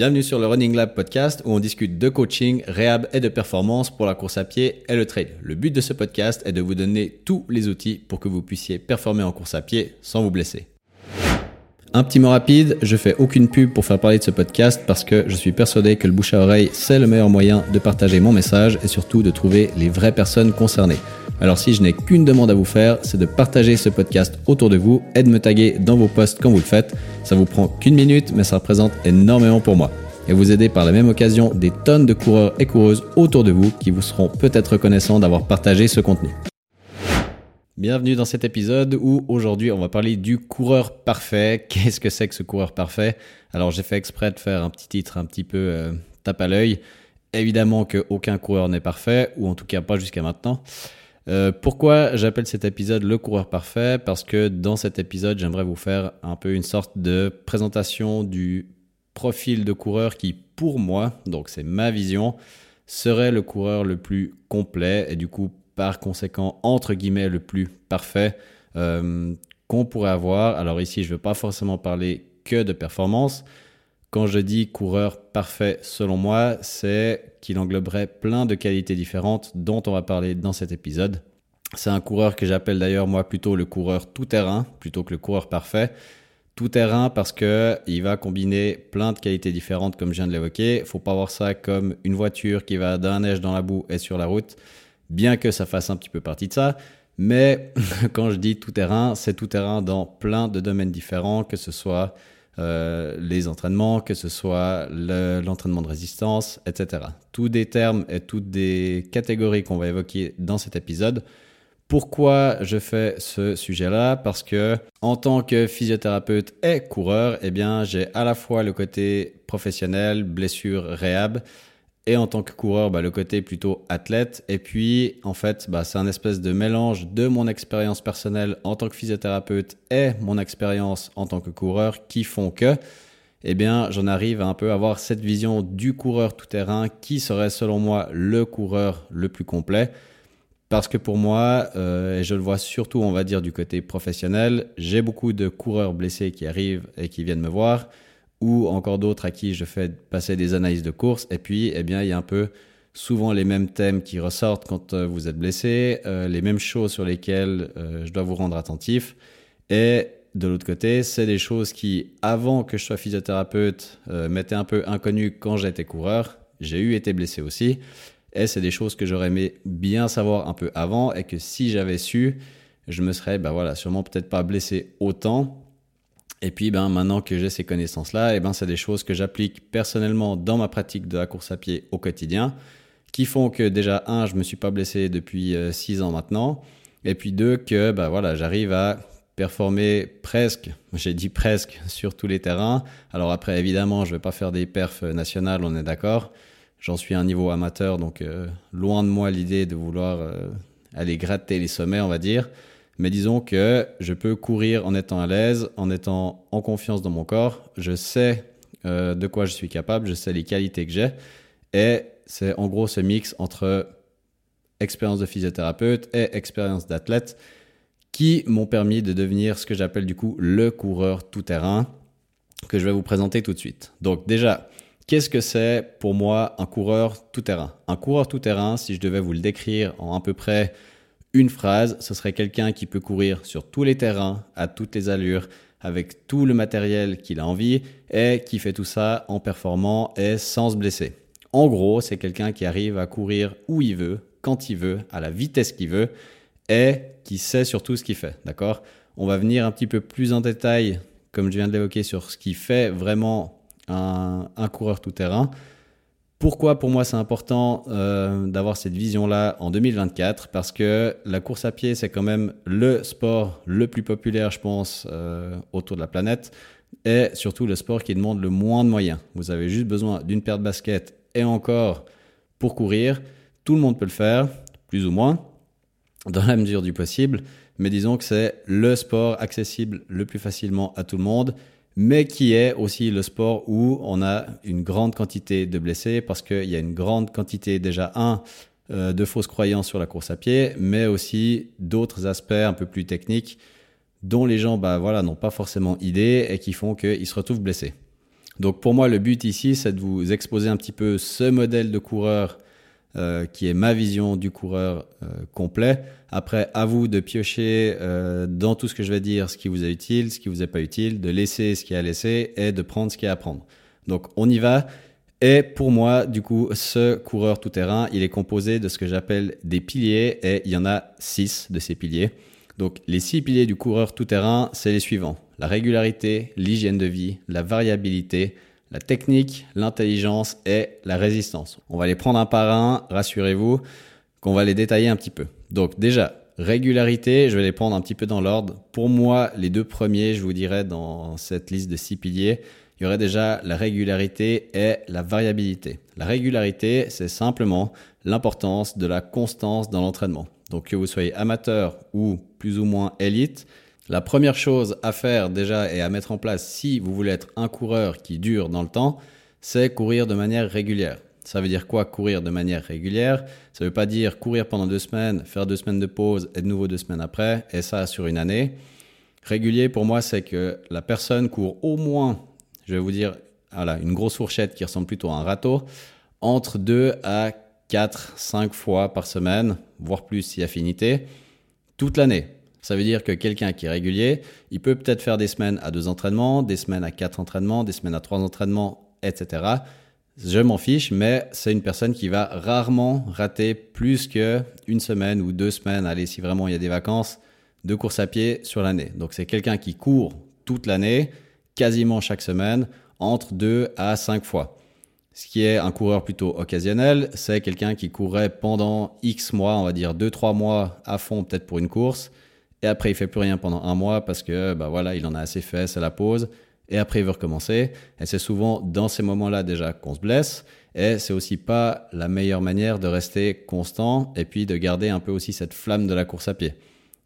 Bienvenue sur le Running Lab podcast où on discute de coaching, réhab et de performance pour la course à pied et le trail. Le but de ce podcast est de vous donner tous les outils pour que vous puissiez performer en course à pied sans vous blesser. Un petit mot rapide, je fais aucune pub pour faire parler de ce podcast parce que je suis persuadé que le bouche à oreille, c'est le meilleur moyen de partager mon message et surtout de trouver les vraies personnes concernées. Alors si je n'ai qu'une demande à vous faire, c'est de partager ce podcast autour de vous et de me taguer dans vos posts quand vous le faites. Ça vous prend qu'une minute, mais ça représente énormément pour moi. Et vous aidez par la même occasion des tonnes de coureurs et coureuses autour de vous qui vous seront peut-être reconnaissants d'avoir partagé ce contenu. Bienvenue dans cet épisode où aujourd'hui on va parler du coureur parfait. Qu'est-ce que c'est que ce coureur parfait? Alors j'ai fait exprès de faire un petit titre un petit peu euh, tape à l'œil. Évidemment qu'aucun coureur n'est parfait, ou en tout cas pas jusqu'à maintenant. Euh, pourquoi j'appelle cet épisode le coureur parfait? Parce que dans cet épisode, j'aimerais vous faire un peu une sorte de présentation du profil de coureur qui, pour moi, donc c'est ma vision, serait le coureur le plus complet et du coup, par conséquent, entre guillemets, le plus parfait euh, qu'on pourrait avoir. Alors ici, je ne veux pas forcément parler que de performance. Quand je dis coureur parfait, selon moi, c'est qu'il engloberait plein de qualités différentes dont on va parler dans cet épisode. C'est un coureur que j'appelle d'ailleurs moi plutôt le coureur tout-terrain plutôt que le coureur parfait. Tout-terrain parce que il va combiner plein de qualités différentes comme je viens de l'évoquer. Faut pas voir ça comme une voiture qui va d'un neige dans la boue et sur la route, bien que ça fasse un petit peu partie de ça. Mais quand je dis tout-terrain, c'est tout-terrain dans plein de domaines différents, que ce soit euh, les entraînements, que ce soit l'entraînement de résistance, etc. Tous des termes et toutes des catégories qu'on va évoquer dans cet épisode. Pourquoi je fais ce sujet-là? Parce que en tant que physiothérapeute et coureur, eh bien, j'ai à la fois le côté professionnel, blessure, réhab, et en tant que coureur, bah, le côté plutôt athlète. Et puis, en fait, bah, c'est un espèce de mélange de mon expérience personnelle en tant que physiothérapeute et mon expérience en tant que coureur qui font que, eh bien, j'en arrive à un peu avoir cette vision du coureur tout-terrain qui serait, selon moi, le coureur le plus complet. Parce que pour moi, euh, et je le vois surtout, on va dire, du côté professionnel, j'ai beaucoup de coureurs blessés qui arrivent et qui viennent me voir ou encore d'autres à qui je fais passer des analyses de course. Et puis, eh bien, il y a un peu souvent les mêmes thèmes qui ressortent quand euh, vous êtes blessé, euh, les mêmes choses sur lesquelles euh, je dois vous rendre attentif. Et de l'autre côté, c'est des choses qui, avant que je sois physiothérapeute, m'étaient un peu inconnues quand j'étais coureur. J'ai eu été blessé aussi. Et c'est des choses que j'aurais aimé bien savoir un peu avant et que si j'avais su, je me serais, bah voilà, sûrement peut-être pas blessé autant et puis, ben, maintenant que j'ai ces connaissances-là, et eh ben, c'est des choses que j'applique personnellement dans ma pratique de la course à pied au quotidien, qui font que déjà, un, je me suis pas blessé depuis euh, six ans maintenant, et puis deux, que ben, voilà, j'arrive à performer presque, j'ai dit presque, sur tous les terrains. Alors après, évidemment, je vais pas faire des perfs nationales, on est d'accord. J'en suis à un niveau amateur, donc euh, loin de moi l'idée de vouloir euh, aller gratter les sommets, on va dire. Mais disons que je peux courir en étant à l'aise, en étant en confiance dans mon corps. Je sais euh, de quoi je suis capable, je sais les qualités que j'ai. Et c'est en gros ce mix entre expérience de physiothérapeute et expérience d'athlète qui m'ont permis de devenir ce que j'appelle du coup le coureur tout-terrain que je vais vous présenter tout de suite. Donc déjà, qu'est-ce que c'est pour moi un coureur tout-terrain? Un coureur tout-terrain, si je devais vous le décrire en à peu près une phrase, ce serait quelqu'un qui peut courir sur tous les terrains, à toutes les allures, avec tout le matériel qu'il a envie et qui fait tout ça en performant et sans se blesser. En gros, c'est quelqu'un qui arrive à courir où il veut, quand il veut, à la vitesse qu'il veut et qui sait surtout ce qu'il fait. D'accord? On va venir un petit peu plus en détail, comme je viens de l'évoquer, sur ce qui fait vraiment un, un coureur tout-terrain. Pourquoi pour moi c'est important euh, d'avoir cette vision-là en 2024 Parce que la course à pied, c'est quand même le sport le plus populaire, je pense, euh, autour de la planète, et surtout le sport qui demande le moins de moyens. Vous avez juste besoin d'une paire de baskets et encore pour courir. Tout le monde peut le faire, plus ou moins, dans la mesure du possible, mais disons que c'est le sport accessible le plus facilement à tout le monde mais qui est aussi le sport où on a une grande quantité de blessés parce qu'il y a une grande quantité déjà, un, euh, de fausses croyances sur la course à pied, mais aussi d'autres aspects un peu plus techniques dont les gens bah, voilà, n'ont pas forcément idée et qui font qu'ils se retrouvent blessés. Donc pour moi, le but ici, c'est de vous exposer un petit peu ce modèle de coureur euh, qui est ma vision du coureur euh, complet. Après, à vous de piocher euh, dans tout ce que je vais dire, ce qui vous est utile, ce qui vous est pas utile, de laisser ce qui est à laisser et de prendre ce qui est à prendre. Donc on y va. Et pour moi, du coup, ce coureur tout-terrain, il est composé de ce que j'appelle des piliers et il y en a six de ces piliers. Donc les six piliers du coureur tout-terrain, c'est les suivants. La régularité, l'hygiène de vie, la variabilité, la technique, l'intelligence et la résistance. On va les prendre un par un, rassurez-vous, qu'on va les détailler un petit peu. Donc déjà, régularité, je vais les prendre un petit peu dans l'ordre. Pour moi, les deux premiers, je vous dirais, dans cette liste de six piliers, il y aurait déjà la régularité et la variabilité. La régularité, c'est simplement l'importance de la constance dans l'entraînement. Donc que vous soyez amateur ou plus ou moins élite, la première chose à faire déjà et à mettre en place si vous voulez être un coureur qui dure dans le temps, c'est courir de manière régulière. Ça veut dire quoi courir de manière régulière? Ça ne veut pas dire courir pendant deux semaines, faire deux semaines de pause et de nouveau deux semaines après, et ça sur une année. Régulier pour moi, c'est que la personne court au moins, je vais vous dire, voilà, une grosse fourchette qui ressemble plutôt à un râteau, entre deux à quatre, cinq fois par semaine, voire plus si affinité, toute l'année. Ça veut dire que quelqu'un qui est régulier, il peut peut-être faire des semaines à deux entraînements, des semaines à quatre entraînements, des semaines à trois entraînements, etc. Je m'en fiche, mais c'est une personne qui va rarement rater plus que une semaine ou deux semaines, allez, si vraiment il y a des vacances, de course à pied sur l'année. Donc c'est quelqu'un qui court toute l'année, quasiment chaque semaine, entre deux à cinq fois. Ce qui est un coureur plutôt occasionnel, c'est quelqu'un qui courrait pendant X mois, on va dire deux, trois mois à fond peut-être pour une course, et après il fait plus rien pendant un mois parce que bah voilà, il en a assez fait, c'est la pause. Et après il veut recommencer. Et c'est souvent dans ces moments-là déjà qu'on se blesse. Et c'est aussi pas la meilleure manière de rester constant et puis de garder un peu aussi cette flamme de la course à pied.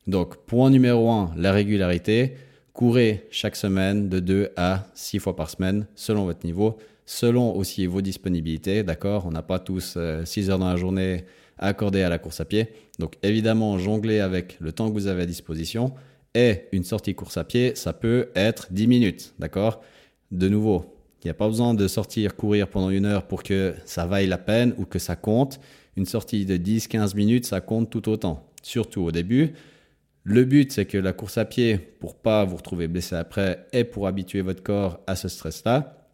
Donc point numéro un, la régularité. Courez chaque semaine de 2 à 6 fois par semaine selon votre niveau, selon aussi vos disponibilités. D'accord? On n'a pas tous 6 euh, heures dans la journée accordé à la course à pied. Donc évidemment, jongler avec le temps que vous avez à disposition. Et une sortie course à pied, ça peut être 10 minutes, d'accord? De nouveau, il n'y a pas besoin de sortir courir pendant une heure pour que ça vaille la peine ou que ça compte. Une sortie de 10-15 minutes, ça compte tout autant, surtout au début. Le but, c'est que la course à pied, pour pas vous retrouver blessé après et pour habituer votre corps à ce stress-là,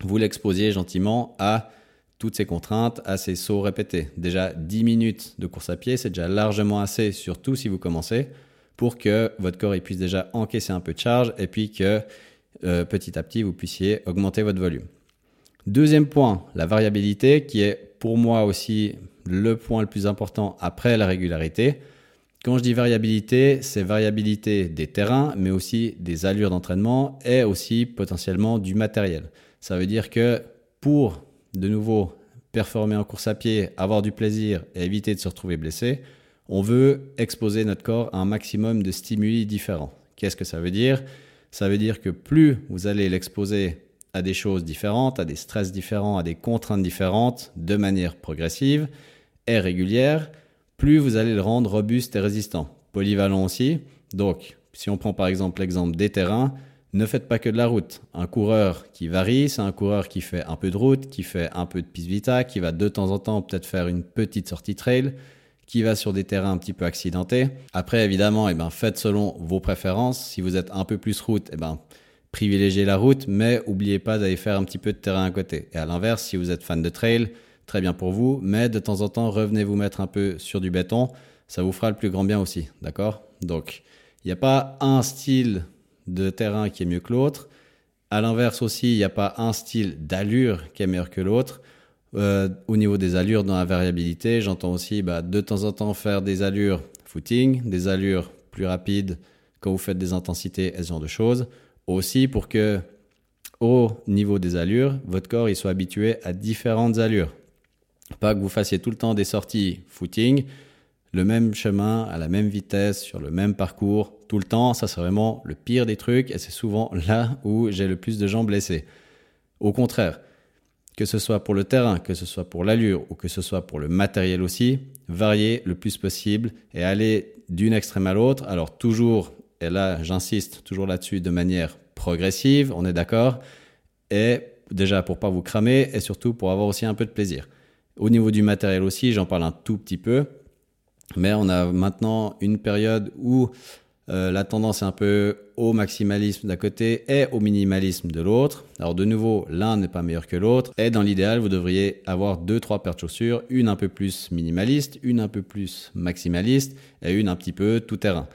vous l'exposiez gentiment à toutes ces contraintes à ces sauts répétés. Déjà 10 minutes de course à pied, c'est déjà largement assez, surtout si vous commencez, pour que votre corps puisse déjà encaisser un peu de charge et puis que euh, petit à petit vous puissiez augmenter votre volume. Deuxième point, la variabilité qui est pour moi aussi le point le plus important après la régularité. Quand je dis variabilité, c'est variabilité des terrains, mais aussi des allures d'entraînement et aussi potentiellement du matériel. Ça veut dire que pour de nouveau performer en course à pied, avoir du plaisir et éviter de se retrouver blessé, on veut exposer notre corps à un maximum de stimuli différents. Qu'est-ce que ça veut dire? Ça veut dire que plus vous allez l'exposer à des choses différentes, à des stress différents, à des contraintes différentes, de manière progressive et régulière, plus vous allez le rendre robuste et résistant. Polyvalent aussi. Donc, si on prend par exemple l'exemple des terrains, ne faites pas que de la route. Un coureur qui varie, c'est un coureur qui fait un peu de route, qui fait un peu de piste vita, qui va de temps en temps peut-être faire une petite sortie trail, qui va sur des terrains un petit peu accidentés. Après, évidemment, eh ben, faites selon vos préférences. Si vous êtes un peu plus route, eh ben, privilégiez la route, mais n'oubliez pas d'aller faire un petit peu de terrain à côté. Et à l'inverse, si vous êtes fan de trail, très bien pour vous, mais de temps en temps, revenez vous mettre un peu sur du béton. Ça vous fera le plus grand bien aussi, d'accord? Donc, il n'y a pas un style de terrain qui est mieux que l'autre. À l'inverse aussi, il n'y a pas un style d'allure qui est meilleur que l'autre. Euh, au niveau des allures dans la variabilité, j'entends aussi bah, de temps en temps faire des allures footing, des allures plus rapides quand vous faites des intensités et ce genre de choses. Aussi pour que au niveau des allures, votre corps il soit habitué à différentes allures. Pas que vous fassiez tout le temps des sorties footing, le même chemin, à la même vitesse, sur le même parcours, tout le temps, ça c'est vraiment le pire des trucs et c'est souvent là où j'ai le plus de gens blessés. Au contraire, que ce soit pour le terrain, que ce soit pour l'allure ou que ce soit pour le matériel aussi, varier le plus possible et aller d'une extrême à l'autre. Alors toujours, et là j'insiste toujours là-dessus de manière progressive, on est d'accord, et déjà pour pas vous cramer et surtout pour avoir aussi un peu de plaisir. Au niveau du matériel aussi, j'en parle un tout petit peu, mais on a maintenant une période où euh, la tendance est un peu au maximalisme d'un côté et au minimalisme de l'autre. Alors de nouveau, l'un n'est pas meilleur que l'autre. Et dans l'idéal, vous devriez avoir deux, trois paires de chaussures, une un peu plus minimaliste, une un peu plus maximaliste et une un petit peu tout terrain.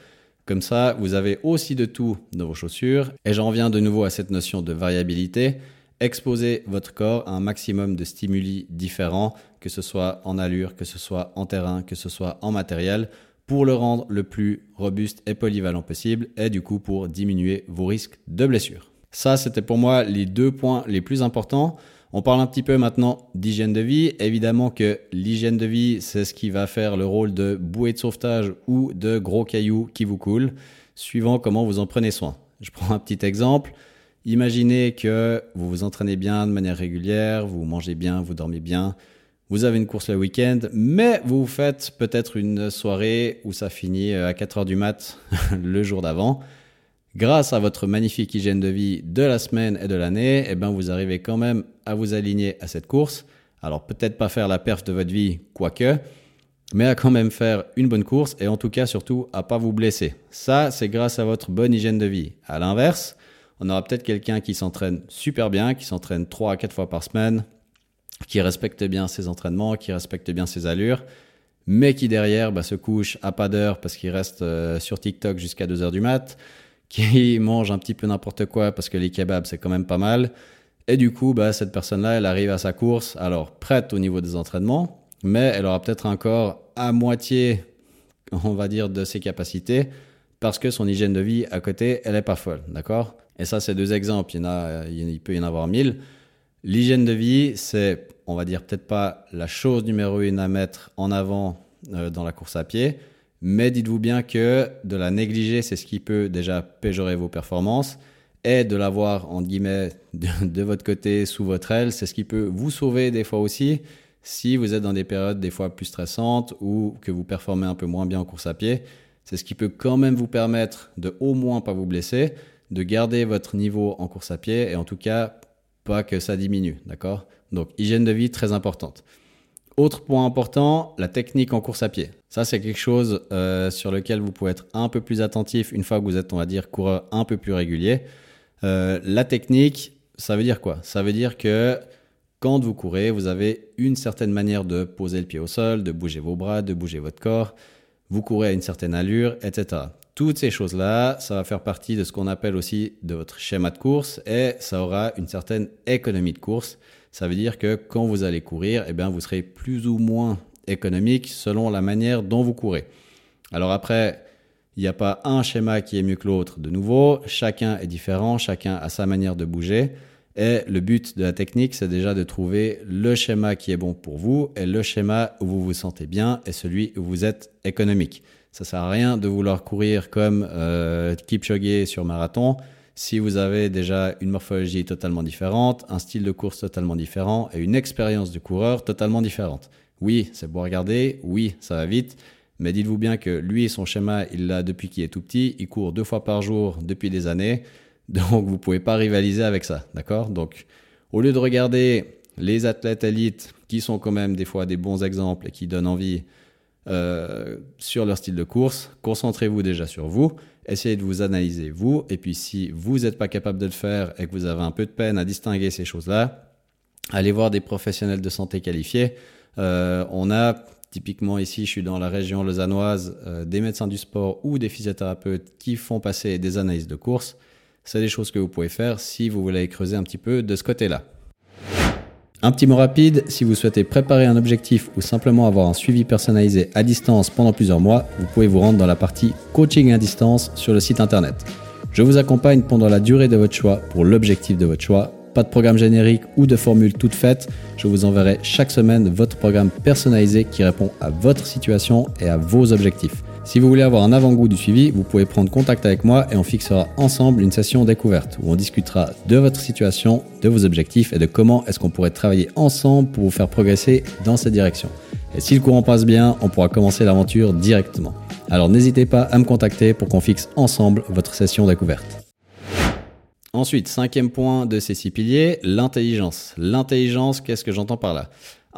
Comme ça, vous avez aussi de tout dans vos chaussures. Et j'en reviens de nouveau à cette notion de variabilité. Exposez votre corps à un maximum de stimuli différents, que ce soit en allure, que ce soit en terrain, que ce soit en matériel pour le rendre le plus robuste et polyvalent possible et du coup pour diminuer vos risques de blessure. Ça, c'était pour moi les deux points les plus importants. On parle un petit peu maintenant d'hygiène de vie. Évidemment que l'hygiène de vie, c'est ce qui va faire le rôle de bouée de sauvetage ou de gros cailloux qui vous coulent, suivant comment vous en prenez soin. Je prends un petit exemple. Imaginez que vous vous entraînez bien de manière régulière, vous mangez bien, vous dormez bien, vous avez une course le week-end, mais vous faites peut-être une soirée où ça finit euh, à 4 heures du mat le jour d'avant. Grâce à votre magnifique hygiène de vie de la semaine et de l'année, eh ben vous arrivez quand même à vous aligner à cette course. Alors peut-être pas faire la perf de votre vie, quoique, mais à quand même faire une bonne course et en tout cas surtout à pas vous blesser. Ça, c'est grâce à votre bonne hygiène de vie. À l'inverse, on aura peut-être quelqu'un qui s'entraîne super bien, qui s'entraîne 3 à 4 fois par semaine, qui respecte bien ses entraînements, qui respecte bien ses allures, mais qui derrière bah, se couche à pas d'heure parce qu'il reste euh, sur TikTok jusqu'à 2 heures du mat, qui mange un petit peu n'importe quoi parce que les kebabs c'est quand même pas mal. Et du coup, bah, cette personne-là, elle arrive à sa course, alors prête au niveau des entraînements, mais elle aura peut-être encore à moitié, on va dire, de ses capacités parce que son hygiène de vie à côté, elle est pas folle, d'accord? Et ça, c'est deux exemples. Il, y a, il peut y en avoir mille. L'hygiène de vie, c'est, on va dire, peut-être pas la chose numéro une à mettre en avant euh, dans la course à pied, mais dites-vous bien que de la négliger, c'est ce qui peut déjà péjorer vos performances, et de l'avoir, en guillemets, de, votre côté, sous votre aile, c'est ce qui peut vous sauver des fois aussi, si vous êtes dans des périodes des fois plus stressantes ou que vous performez un peu moins bien en course à pied. C'est ce qui peut quand même vous permettre de au moins pas vous blesser, de garder votre niveau en course à pied et en tout cas pas que ça diminue, d'accord? Donc hygiène de vie très importante. Autre point important, la technique en course à pied. Ça, c'est quelque chose euh, sur lequel vous pouvez être un peu plus attentif une fois que vous êtes, on va dire, coureur un peu plus régulier. Euh, la technique, ça veut dire quoi? Ça veut dire que quand vous courez, vous avez une certaine manière de poser le pied au sol, de bouger vos bras, de bouger votre corps. Vous courez à une certaine allure, etc. Toutes ces choses-là, ça va faire partie de ce qu'on appelle aussi de votre schéma de course et ça aura une certaine économie de course. Ça veut dire que quand vous allez courir, eh bien, vous serez plus ou moins économique selon la manière dont vous courez. Alors après, il n'y a pas un schéma qui est mieux que l'autre. De nouveau, chacun est différent, chacun a sa manière de bouger. Et le but de la technique, c'est déjà de trouver le schéma qui est bon pour vous et le schéma où vous vous sentez bien et celui où vous êtes économique. Ça sert à rien de vouloir courir comme euh, Kipchoge sur marathon si vous avez déjà une morphologie totalement différente, un style de course totalement différent et une expérience de coureur totalement différente. Oui, c'est beau à regarder, oui, ça va vite, mais dites-vous bien que lui, son schéma, il l'a depuis qu'il est tout petit, il court deux fois par jour depuis des années, donc vous pouvez pas rivaliser avec ça, d'accord? Donc, au lieu de regarder les athlètes élites qui sont quand même des fois des bons exemples et qui donnent envie euh, sur leur style de course. Concentrez-vous déjà sur vous. Essayez de vous analyser vous. Et puis si vous n'êtes pas capable de le faire et que vous avez un peu de peine à distinguer ces choses-là, allez voir des professionnels de santé qualifiés. Euh, on a typiquement ici, je suis dans la région lausannoise, euh, des médecins du sport ou des physiothérapeutes qui font passer des analyses de course. C'est des choses que vous pouvez faire si vous voulez creuser un petit peu de ce côté-là. Un petit mot rapide, si vous souhaitez préparer un objectif ou simplement avoir un suivi personnalisé à distance pendant plusieurs mois, vous pouvez vous rendre dans la partie coaching à distance sur le site internet. Je vous accompagne pendant la durée de votre choix pour l'objectif de votre choix. Pas de programme générique ou de formule toute faite, je vous enverrai chaque semaine votre programme personnalisé qui répond à votre situation et à vos objectifs. Si vous voulez avoir un avant-goût du suivi, vous pouvez prendre contact avec moi et on fixera ensemble une session découverte où on discutera de votre situation, de vos objectifs et de comment est-ce qu'on pourrait travailler ensemble pour vous faire progresser dans cette direction. Et si le courant passe bien, on pourra commencer l'aventure directement. Alors n'hésitez pas à me contacter pour qu'on fixe ensemble votre session découverte. Ensuite, cinquième point de ces six piliers, l'intelligence. L'intelligence, qu'est-ce que j'entends par là?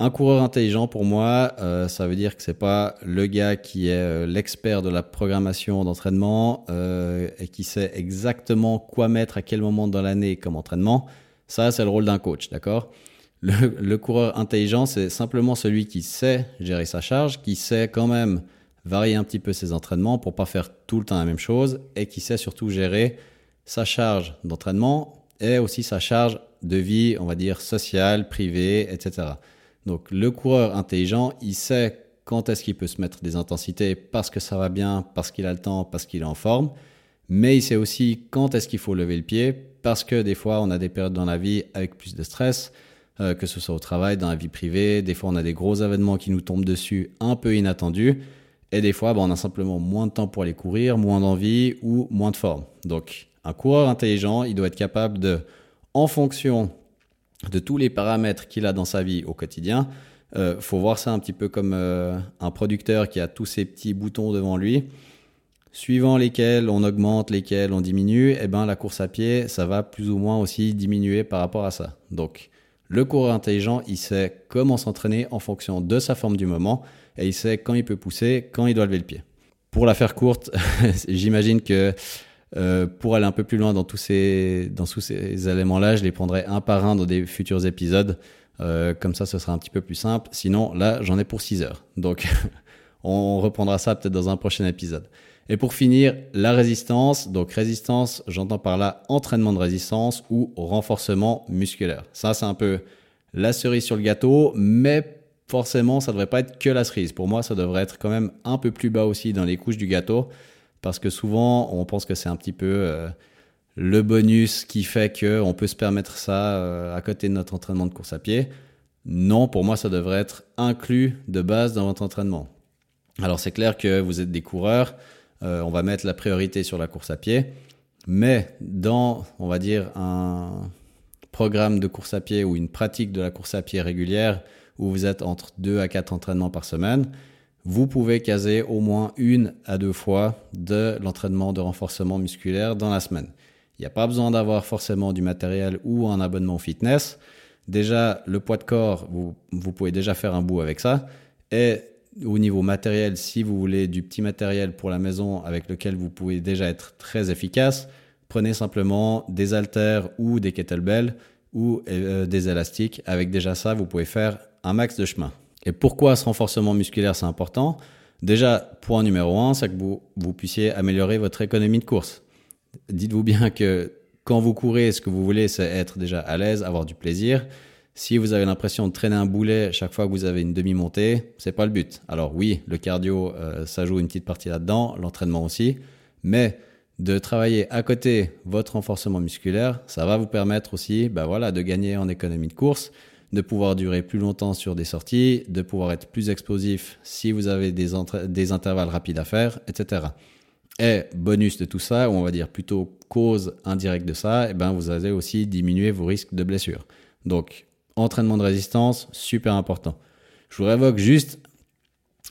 Un coureur intelligent, pour moi, euh, ça veut dire que c'est pas le gars qui est euh, l'expert de la programmation d'entraînement euh, et qui sait exactement quoi mettre à quel moment dans l'année comme entraînement. Ça, c'est le rôle d'un coach, d'accord? Le, le, coureur intelligent, c'est simplement celui qui sait gérer sa charge, qui sait quand même varier un petit peu ses entraînements pour pas faire tout le temps la même chose et qui sait surtout gérer sa charge d'entraînement et aussi sa charge de vie, on va dire, sociale, privée, etc. Donc le coureur intelligent, il sait quand est-ce qu'il peut se mettre des intensités parce que ça va bien, parce qu'il a le temps, parce qu'il est en forme, mais il sait aussi quand est-ce qu'il faut lever le pied parce que des fois on a des périodes dans la vie avec plus de stress, euh, que ce soit au travail, dans la vie privée, des fois on a des gros événements qui nous tombent dessus un peu inattendus. Et des fois, ben, on a simplement moins de temps pour aller courir, moins d'envie ou moins de forme. Donc, un coureur intelligent, il doit être capable de, en fonction de tous les paramètres qu'il a dans sa vie au quotidien, euh, faut voir ça un petit peu comme euh, un producteur qui a tous ces petits boutons devant lui, suivant lesquels on augmente, lesquels on diminue. Eh ben la course à pied, ça va plus ou moins aussi diminuer par rapport à ça. Donc le coureur intelligent, il sait comment s'entraîner en fonction de sa forme du moment et il sait quand il peut pousser, quand il doit lever le pied. Pour la faire courte, j'imagine que euh, pour aller un peu plus loin dans tous ces, éléments-là, je les prendrai un par un dans des futurs épisodes. Euh, comme ça, ce sera un petit peu plus simple. Sinon, là, j'en ai pour 6 heures. Donc, on reprendra ça peut-être dans un prochain épisode. Et pour finir, la résistance. Donc, résistance, j'entends par là entraînement de résistance ou renforcement musculaire. Ça, c'est un peu la cerise sur le gâteau, mais forcément, ça devrait pas être que la cerise. Pour moi, ça devrait être quand même un peu plus bas aussi dans les couches du gâteau, parce que souvent, on pense que c'est un petit peu euh, le bonus qui fait qu'on peut se permettre ça euh, à côté de notre entraînement de course à pied. Non, pour moi, ça devrait être inclus de base dans votre entraînement. Alors, c'est clair que vous êtes des coureurs, euh, on va mettre la priorité sur la course à pied, mais dans, on va dire, un programme de course à pied ou une pratique de la course à pied régulière, où vous êtes entre 2 à 4 entraînements par semaine, vous pouvez caser au moins une à deux fois de l'entraînement de renforcement musculaire dans la semaine. Il n'y a pas besoin d'avoir forcément du matériel ou un abonnement fitness. Déjà, le poids de corps, vous, pouvez déjà faire un bout avec ça. Et au niveau matériel, si vous voulez du petit matériel pour la maison avec lequel vous pouvez déjà être très efficace, prenez simplement des haltères ou des kettlebells ou euh, des élastiques. Avec déjà ça, vous pouvez faire un max de chemin. Et pourquoi ce renforcement musculaire c'est important? Déjà, point numéro un, c'est que vous, puissiez améliorer votre économie de course. Dites-vous bien que quand vous courez, ce que vous voulez, c'est être déjà à l'aise, avoir du plaisir. Si vous avez l'impression de traîner un boulet chaque fois que vous avez une demi-montée, c'est pas le but. Alors oui, le cardio, euh, ça joue une petite partie là-dedans, l'entraînement aussi, mais de travailler à côté votre renforcement musculaire, ça va vous permettre aussi, bah voilà, de gagner en économie de course, de pouvoir durer plus longtemps sur des sorties, de pouvoir être plus explosif si vous avez des, intervalles rapides à faire, etc. Et bonus de tout ça, ou on va dire plutôt cause indirecte de ça, et eh ben vous allez aussi diminuer vos risques de blessure. Donc, entraînement de résistance, super important. Je vous révoque juste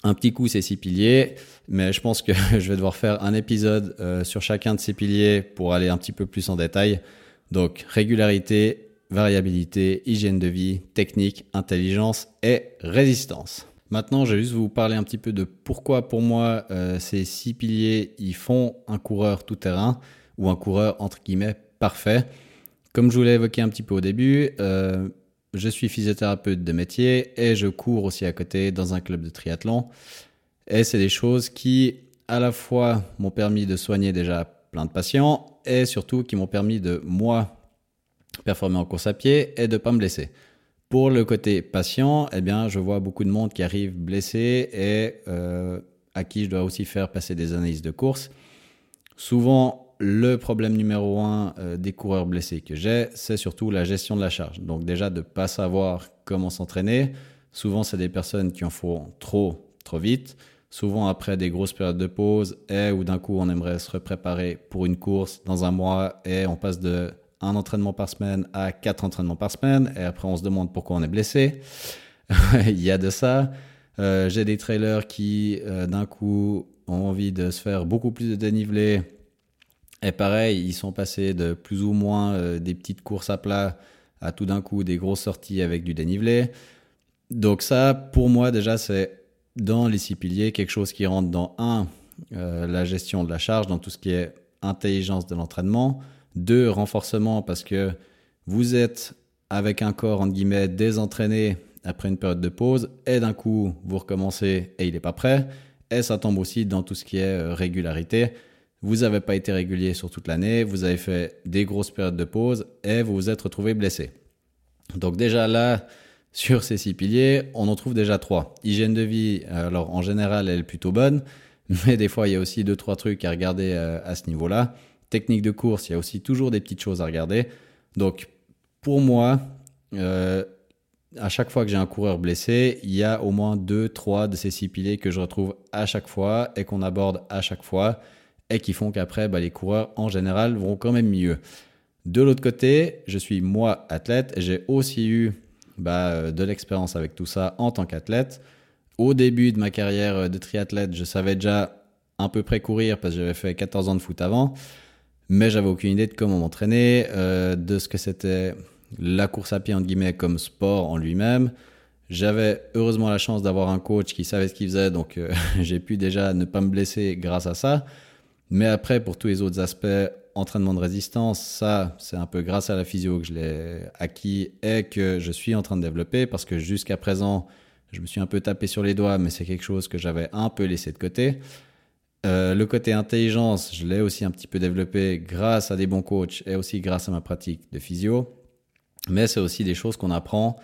un petit coup ces six piliers, mais je pense que je vais devoir faire un épisode euh, sur chacun de ces piliers pour aller un petit peu plus en détail. Donc, régularité, variabilité, hygiène de vie, technique, intelligence et résistance. Maintenant, je vais juste vous parler un petit peu de pourquoi pour moi euh, ces six piliers ils font un coureur tout terrain ou un coureur entre guillemets parfait. Comme je vous l'ai évoqué un petit peu au début, euh, je suis physiothérapeute de métier et je cours aussi à côté dans un club de triathlon. Et c'est des choses qui à la fois m'ont permis de soigner déjà plein de patients et surtout qui m'ont permis de moi performer en course à pied et de pas me blesser. Pour le côté patient, eh bien, je vois beaucoup de monde qui arrive blessé et euh, à qui je dois aussi faire passer des analyses de course. Souvent, le problème numéro un euh, des coureurs blessés que j'ai, c'est surtout la gestion de la charge. Donc déjà de pas savoir comment s'entraîner. Souvent, c'est des personnes qui en font trop, trop vite. Souvent après des grosses périodes de pause et où d'un coup on aimerait se préparer pour une course dans un mois et on passe de un entraînement par semaine à quatre entraînements par semaine et après on se demande pourquoi on est blessé. Il y a de ça. Euh, j'ai des trailers qui euh, d'un coup ont envie de se faire beaucoup plus de dénivelé Et pareil, ils sont passés de plus ou moins euh, des petites courses à plat à tout d'un coup des grosses sorties avec du dénivelé. Donc ça, pour moi déjà, c'est dans les six piliers quelque chose qui rentre dans un, la gestion de la charge, dans tout ce qui est intelligence de l'entraînement. Deux, renforcement parce que vous êtes avec un corps entre guillemets désentraîné après une période de pause et d'un coup vous recommencez et il n'est pas prêt. Et ça tombe aussi dans tout ce qui est euh, régularité vous n'avez pas été régulier sur toute l'année, vous avez fait des grosses périodes de pause et vous vous êtes retrouvé blessé. Donc déjà là, sur ces six piliers, on en trouve déjà trois. Hygiène de vie, alors en général, elle est plutôt bonne, mais des fois, il y a aussi deux, trois trucs à regarder euh, à ce niveau-là. Technique de course, il y a aussi toujours des petites choses à regarder. Donc pour moi, euh, à chaque fois que j'ai un coureur blessé, il y a au moins deux, trois de ces six piliers que je retrouve à chaque fois et qu'on aborde à chaque fois et qui font qu'après, bah, les coureurs en général vont quand même mieux. De l'autre côté, je suis moi athlète et j'ai aussi eu bah, euh, de l'expérience avec tout ça en tant qu'athlète. Au début de ma carrière de triathlète, je savais déjà à peu près courir parce que j'avais fait 14 ans de foot avant, mais j'avais aucune idée de comment m'entraîner, euh, de ce que c'était la course à pied entre guillemets comme sport en lui-même. J'avais heureusement la chance d'avoir un coach qui savait ce qu'il faisait, donc euh, j'ai pu déjà ne pas me blesser grâce à ça. Mais après, pour tous les autres aspects, entraînement de résistance, ça, c'est un peu grâce à la physio que je l'ai acquis et que je suis en train de développer parce que jusqu'à présent, je me suis un peu tapé sur les doigts, mais c'est quelque chose que j'avais un peu laissé de côté. Euh, le côté intelligence, je l'ai aussi un petit peu développé grâce à des bons coachs et aussi grâce à ma pratique de physio. Mais c'est aussi des choses qu'on apprend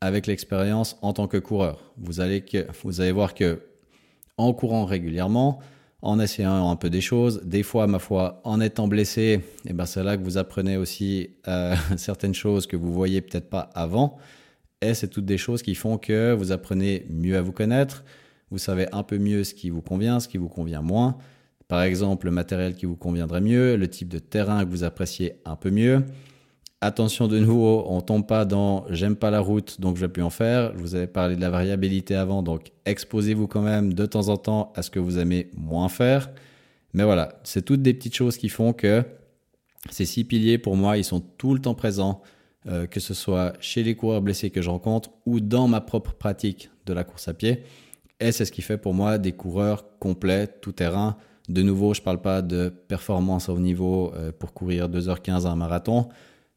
avec l'expérience en tant que coureur. Vous allez, vous allez voir que en courant régulièrement, en essayant un peu des choses. Des fois, ma foi, en étant blessé, et eh ben c'est là que vous apprenez aussi euh, certaines choses que vous voyez peut-être pas avant. Et c'est toutes des choses qui font que vous apprenez mieux à vous connaître. Vous savez un peu mieux ce qui vous convient, ce qui vous convient moins. Par exemple, le matériel qui vous conviendrait mieux, le type de terrain que vous appréciez un peu mieux. Attention de nouveau, on tombe pas dans j'aime pas la route donc je vais plus en faire. Je vous avais parlé de la variabilité avant donc exposez-vous quand même de temps en temps à ce que vous aimez moins faire. Mais voilà, c'est toutes des petites choses qui font que ces six piliers pour moi, ils sont tout le temps présents euh, que ce soit chez les coureurs blessés que je rencontre ou dans ma propre pratique de la course à pied. Et c'est ce qui fait pour moi des coureurs complets, tout terrain. De nouveau, je parle pas de performance au niveau euh, pour courir 2h15 à un marathon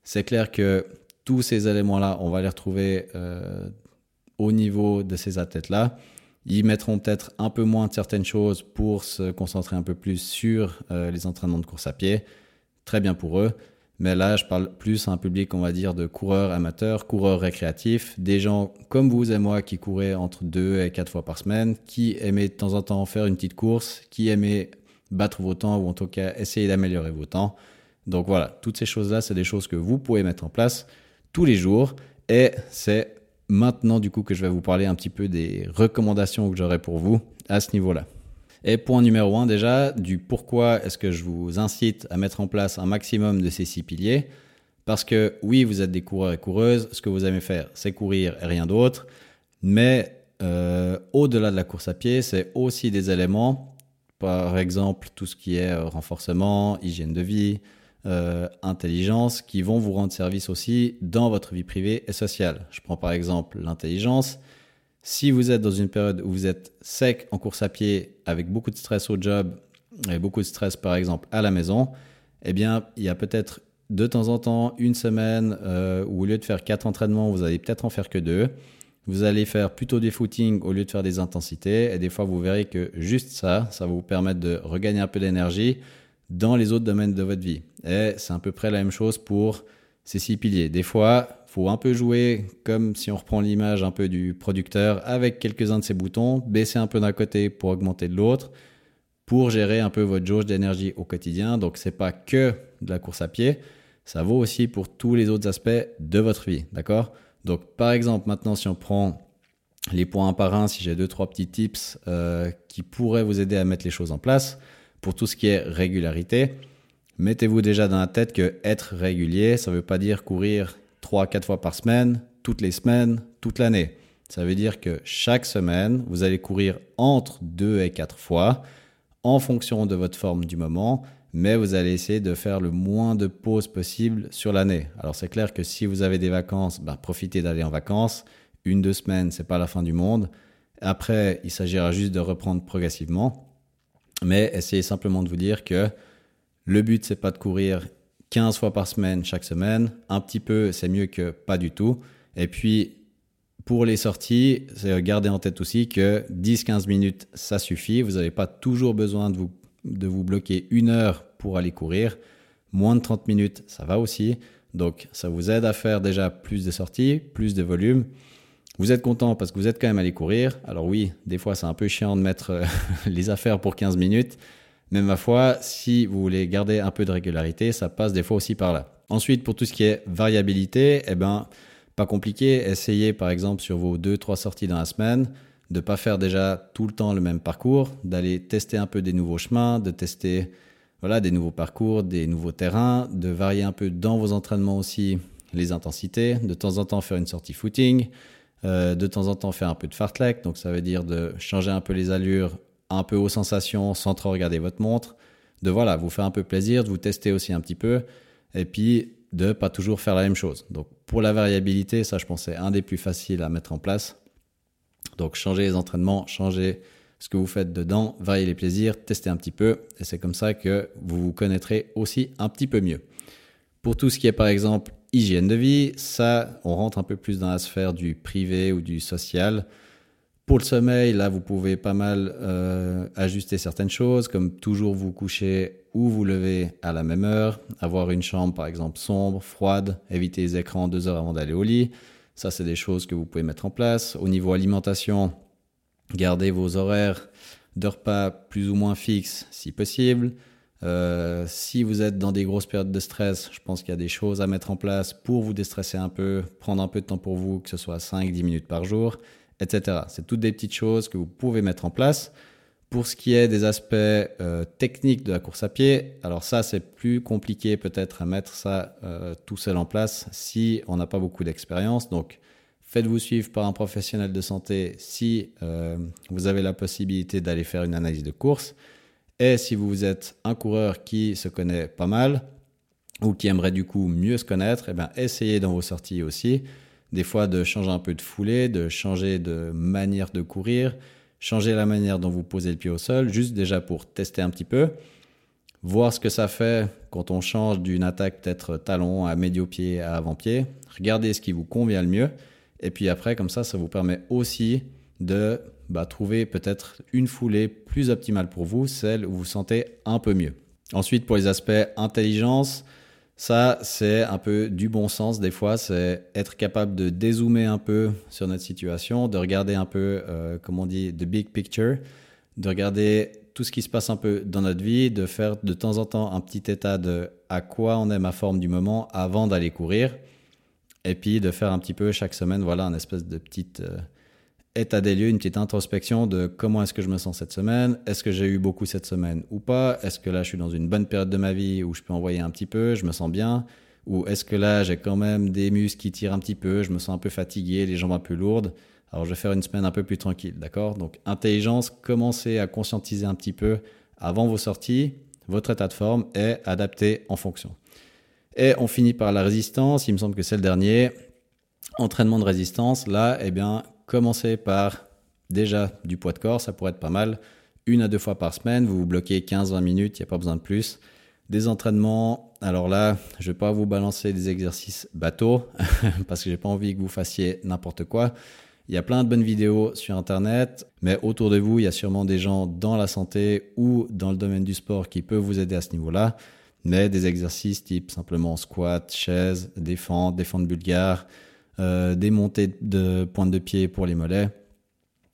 c'est clair que tous ces éléments-là, on va les retrouver euh, au niveau de ces athlètes-là. Ils mettront peut-être un peu moins de certaines choses pour se concentrer un peu plus sur euh, les entraînements de course à pied. Très bien pour eux. Mais là, je parle plus à un public, on va dire, de coureurs amateurs, coureurs récréatifs, des gens comme vous et moi qui couraient entre deux et quatre fois par semaine, qui aimaient de temps en temps faire une petite course, qui aimaient battre vos temps ou en tout cas essayer d'améliorer vos temps. Donc voilà, toutes ces choses-là, c'est des choses que vous pouvez mettre en place tous les jours. Et c'est maintenant du coup que je vais vous parler un petit peu des recommandations que j'aurai pour vous à ce niveau-là. Et point numéro un déjà, du pourquoi est-ce que je vous incite à mettre en place un maximum de ces six piliers. Parce que oui, vous êtes des coureurs et coureuses, ce que vous aimez faire, c'est courir et rien d'autre. Mais euh, au-delà de la course à pied, c'est aussi des éléments, par exemple tout ce qui est euh, renforcement, hygiène de vie, euh, intelligence qui vont vous rendre service aussi dans votre vie privée et sociale. Je prends par exemple l'intelligence. Si vous êtes dans une période où vous êtes sec en course à pied avec beaucoup de stress au job et beaucoup de stress par exemple à la maison, eh bien il y a peut-être de temps en temps une semaine euh, où au lieu de faire quatre entraînements, vous allez peut-être en faire que deux. Vous allez faire plutôt des footings au lieu de faire des intensités. Et des fois, vous verrez que juste ça, ça va vous permettre de regagner un peu d'énergie dans les autres domaines de votre vie. Et c'est à peu près la même chose pour ces six piliers. Des fois, faut un peu jouer comme si on reprend l'image un peu du producteur avec quelques-uns de ses boutons, baisser un peu d'un côté pour augmenter de l'autre, pour gérer un peu votre jauge d'énergie au quotidien. Donc c'est pas que de la course à pied, ça vaut aussi pour tous les autres aspects de votre vie, d'accord? Donc par exemple maintenant si on prend les points un par un, si j'ai deux trois petits tips euh, qui pourraient vous aider à mettre les choses en place pour tout ce qui est régularité, mettez-vous déjà dans la tête que être régulier, ça ne veut pas dire courir 3-4 fois par semaine, toutes les semaines, toute l'année. Ça veut dire que chaque semaine, vous allez courir entre 2 et 4 fois en fonction de votre forme du moment, mais vous allez essayer de faire le moins de pauses possible sur l'année. Alors c'est clair que si vous avez des vacances, ben, profitez d'aller en vacances. Une, deux semaines, c'est pas la fin du monde. Après, il s'agira juste de reprendre progressivement. Mais essayez simplement de vous dire que le but, c'est pas de courir 15 fois par semaine chaque semaine. Un petit peu, c'est mieux que pas du tout. Et puis, pour les sorties, gardez en tête aussi que 10-15 minutes, ça suffit. Vous n'avez pas toujours besoin de vous, de vous bloquer une heure pour aller courir. Moins de 30 minutes, ça va aussi. Donc, ça vous aide à faire déjà plus de sorties, plus de volume. Vous êtes content parce que vous êtes quand même allé courir. Alors oui, des fois c'est un peu chiant de mettre euh, les affaires pour 15 minutes. Mais ma foi, si vous voulez garder un peu de régularité, ça passe des fois aussi par là. Ensuite, pour tout ce qui est variabilité, eh ben, pas compliqué. Essayez par exemple sur vos 2-3 sorties dans la semaine de pas faire déjà tout le temps le même parcours, d'aller tester un peu des nouveaux chemins, de tester voilà, des nouveaux parcours, des nouveaux terrains, de varier un peu dans vos entraînements aussi les intensités, de temps en temps faire une sortie footing, euh, de temps en temps faire un peu de fartlek, donc ça veut dire de changer un peu les allures, un peu aux sensations sans trop regarder votre montre, de voilà, vous faire un peu plaisir, de vous tester aussi un petit peu, et puis de pas toujours faire la même chose. Donc pour la variabilité, ça je pense c'est un des plus faciles à mettre en place. Donc changer les entraînements, changer ce que vous faites dedans, varier les plaisirs, tester un petit peu, et c'est comme ça que vous vous connaîtrez aussi un petit peu mieux. Pour tout ce qui est par exemple hygiène de vie, ça on rentre un peu plus dans la sphère du privé ou du social. Pour le sommeil, là, vous pouvez pas mal euh, ajuster certaines choses, comme toujours vous coucher ou vous lever à la même heure, avoir une chambre par exemple sombre, froide, éviter les écrans deux heures avant d'aller au lit. Ça, c'est des choses que vous pouvez mettre en place. Au niveau alimentation, gardez vos horaires de repas plus ou moins fixes si possible. Euh, si vous êtes dans des grosses périodes de stress, je pense qu'il y a des choses à mettre en place pour vous déstresser un peu, prendre un peu de temps pour vous, que ce soit 5-10 minutes par jour etc. C'est toutes des petites choses que vous pouvez mettre en place. Pour ce qui est des aspects euh, techniques de la course à pied, alors ça c'est plus compliqué peut-être à mettre ça euh, tout seul en place si on n'a pas beaucoup d'expérience. Donc faites-vous suivre par un professionnel de santé si euh, vous avez la possibilité d'aller faire une analyse de course. Et si vous êtes un coureur qui se connaît pas mal ou qui aimerait du coup mieux se connaître, eh bien essayez dans vos sorties aussi des fois de changer un peu de foulée, de changer de manière de courir, changer la manière dont vous posez le pied au sol, juste déjà pour tester un petit peu, voir ce que ça fait quand on change d'une attaque peut-être talon à médio-pied à avant-pied, regardez ce qui vous convient le mieux, et puis après, comme ça, ça vous permet aussi de bah, trouver peut-être une foulée plus optimale pour vous, celle où vous vous sentez un peu mieux. Ensuite, pour les aspects intelligence, ça, c'est un peu du bon sens des fois, c'est être capable de dézoomer un peu sur notre situation, de regarder un peu, euh, comme on dit, the big picture, de regarder tout ce qui se passe un peu dans notre vie, de faire de temps en temps un petit état de à quoi on est ma forme du moment avant d'aller courir, et puis de faire un petit peu chaque semaine, voilà, un espèce de petite... Euh, état des lieux, une petite introspection de comment est-ce que je me sens cette semaine, est-ce que j'ai eu beaucoup cette semaine ou pas, est-ce que là je suis dans une bonne période de ma vie où je peux envoyer un petit peu, je me sens bien, ou est-ce que là j'ai quand même des muscles qui tirent un petit peu, je me sens un peu fatigué, les jambes un peu lourdes, alors je vais faire une semaine un peu plus tranquille, d'accord? Donc intelligence, commencez à conscientiser un petit peu avant vos sorties, votre état de forme est adapté en fonction. Et on finit par la résistance, il me semble que c'est le dernier. Entraînement de résistance, là, eh bien, commencez par déjà du poids de corps, ça pourrait être pas mal. Une à deux fois par semaine, vous vous bloquez 15-20 minutes, il n'y a pas besoin de plus. Des entraînements, alors là, je ne vais pas vous balancer des exercices bateaux parce que j'ai pas envie que vous fassiez n'importe quoi. Il y a plein de bonnes vidéos sur Internet, mais autour de vous, il y a sûrement des gens dans la santé ou dans le domaine du sport qui peuvent vous aider à ce niveau-là. Mais des exercices type simplement squat, chaise, défendre, défendre bulgare, euh, des montées de pointe de pied pour les mollets.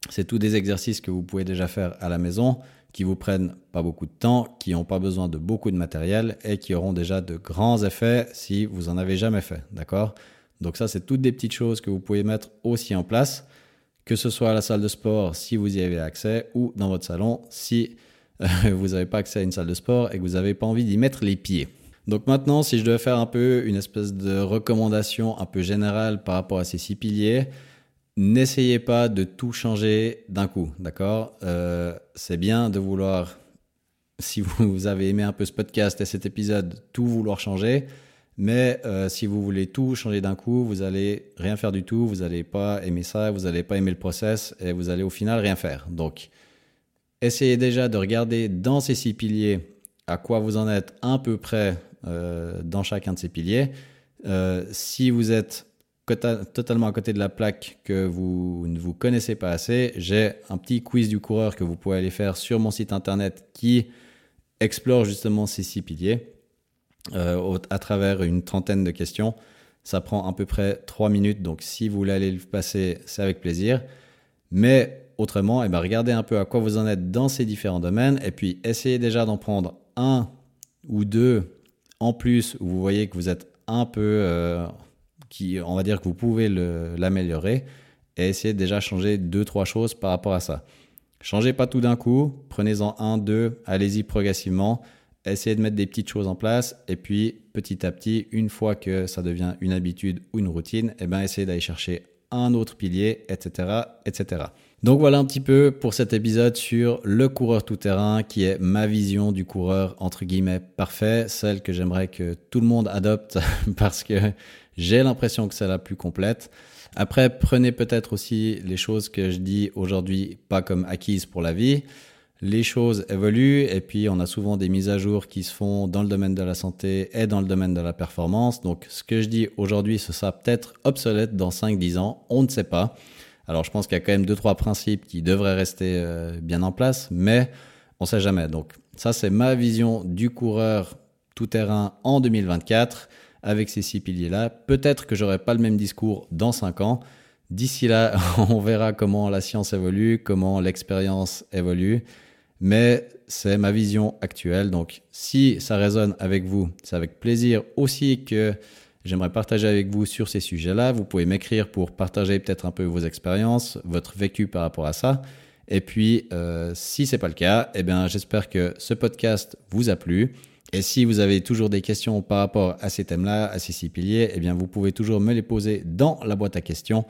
C'est tous des exercices que vous pouvez déjà faire à la maison, qui vous prennent pas beaucoup de temps, qui n'ont pas besoin de beaucoup de matériel et qui auront déjà de grands effets si vous en avez jamais fait, d'accord? Donc ça, c'est toutes des petites choses que vous pouvez mettre aussi en place, que ce soit à la salle de sport si vous y avez accès ou dans votre salon si euh, vous n'avez pas accès à une salle de sport et que vous n'avez pas envie d'y mettre les pieds. Donc maintenant, si je devais faire un peu une espèce de recommandation un peu générale par rapport à ces six piliers, n'essayez pas de tout changer d'un coup, d'accord? Euh, C'est bien de vouloir si vous avez aimé un peu ce podcast et cet épisode, tout vouloir changer. Mais euh, si vous voulez tout changer d'un coup, vous allez rien faire du tout, vous n'allez pas aimer ça, vous n'allez pas aimer le process et vous allez au final rien faire. Donc, essayez déjà de regarder dans ces six piliers à quoi vous en êtes à peu près euh, dans chacun de ces piliers. Euh, si vous êtes totalement à côté de la plaque que vous ne vous connaissez pas assez, j'ai un petit quiz du coureur que vous pouvez aller faire sur mon site internet qui explore justement ces six piliers euh, à travers une trentaine de questions. Ça prend à peu près trois minutes, donc si vous voulez aller le passer, c'est avec plaisir. Mais autrement, eh ben, regardez un peu à quoi vous en êtes dans ces différents domaines et puis essayez déjà d'en prendre un ou deux en plus vous voyez que vous êtes un peu euh, qui, on va dire que vous pouvez l'améliorer et essayer de déjà changer deux, trois choses par rapport à ça. Changez pas tout d'un coup, prenez-en un, deux, allez-y progressivement, essayez de mettre des petites choses en place et puis petit à petit, une fois que ça devient une habitude ou une routine, eh ben, essayez d'aller chercher un autre pilier, etc., etc. Donc voilà un petit peu pour cet épisode sur le coureur tout-terrain qui est ma vision du coureur entre guillemets parfait, celle que j'aimerais que tout le monde adopte parce que j'ai l'impression que c'est la plus complète. Après, prenez peut-être aussi les choses que je dis aujourd'hui pas comme acquises pour la vie. Les choses évoluent et puis on a souvent des mises à jour qui se font dans le domaine de la santé et dans le domaine de la performance. Donc ce que je dis aujourd'hui, ce sera peut-être obsolète dans 5-10 ans, on ne sait pas. Alors je pense qu'il y a quand même deux trois principes qui devraient rester euh, bien en place, mais on ne sait jamais. Donc ça c'est ma vision du coureur tout terrain en 2024 avec ces six piliers-là. Peut-être que j'aurai pas le même discours dans cinq ans. D'ici là, on verra comment la science évolue, comment l'expérience évolue. Mais c'est ma vision actuelle. Donc, si ça résonne avec vous, c'est avec plaisir aussi que j'aimerais partager avec vous sur ces sujets-là. Vous pouvez m'écrire pour partager peut-être un peu vos expériences, votre vécu par rapport à ça. Et puis, euh, si c'est pas le cas, eh bien, j'espère que ce podcast vous a plu. Et si vous avez toujours des questions par rapport à ces thèmes-là, à ces six piliers, eh bien, vous pouvez toujours me les poser dans la boîte à questions.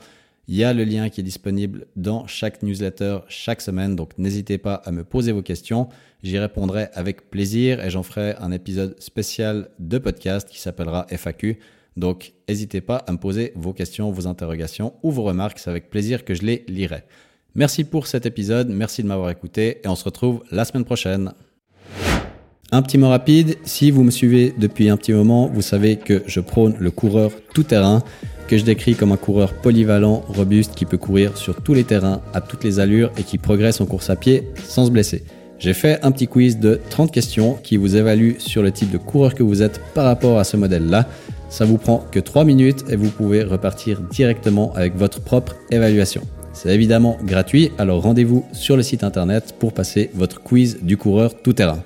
Il y a le lien qui est disponible dans chaque newsletter chaque semaine, donc n'hésitez pas à me poser vos questions. J'y répondrai avec plaisir et j'en ferai un épisode spécial de podcast qui s'appellera FAQ. Donc n'hésitez pas à me poser vos questions, vos interrogations ou vos remarques, c'est avec plaisir que je les lirai. Merci pour cet épisode, merci de m'avoir écouté et on se retrouve la semaine prochaine. Un petit mot rapide, si vous me suivez depuis un petit moment, vous savez que je prône le coureur tout-terrain, que je décris comme un coureur polyvalent, robuste, qui peut courir sur tous les terrains, à toutes les allures et qui progresse en course à pied sans se blesser. J'ai fait un petit quiz de 30 questions qui vous évalue sur le type de coureur que vous êtes par rapport à ce modèle-là. Ça vous prend que 3 minutes et vous pouvez repartir directement avec votre propre évaluation. C'est évidemment gratuit, alors rendez-vous sur le site internet pour passer votre quiz du coureur tout terrain.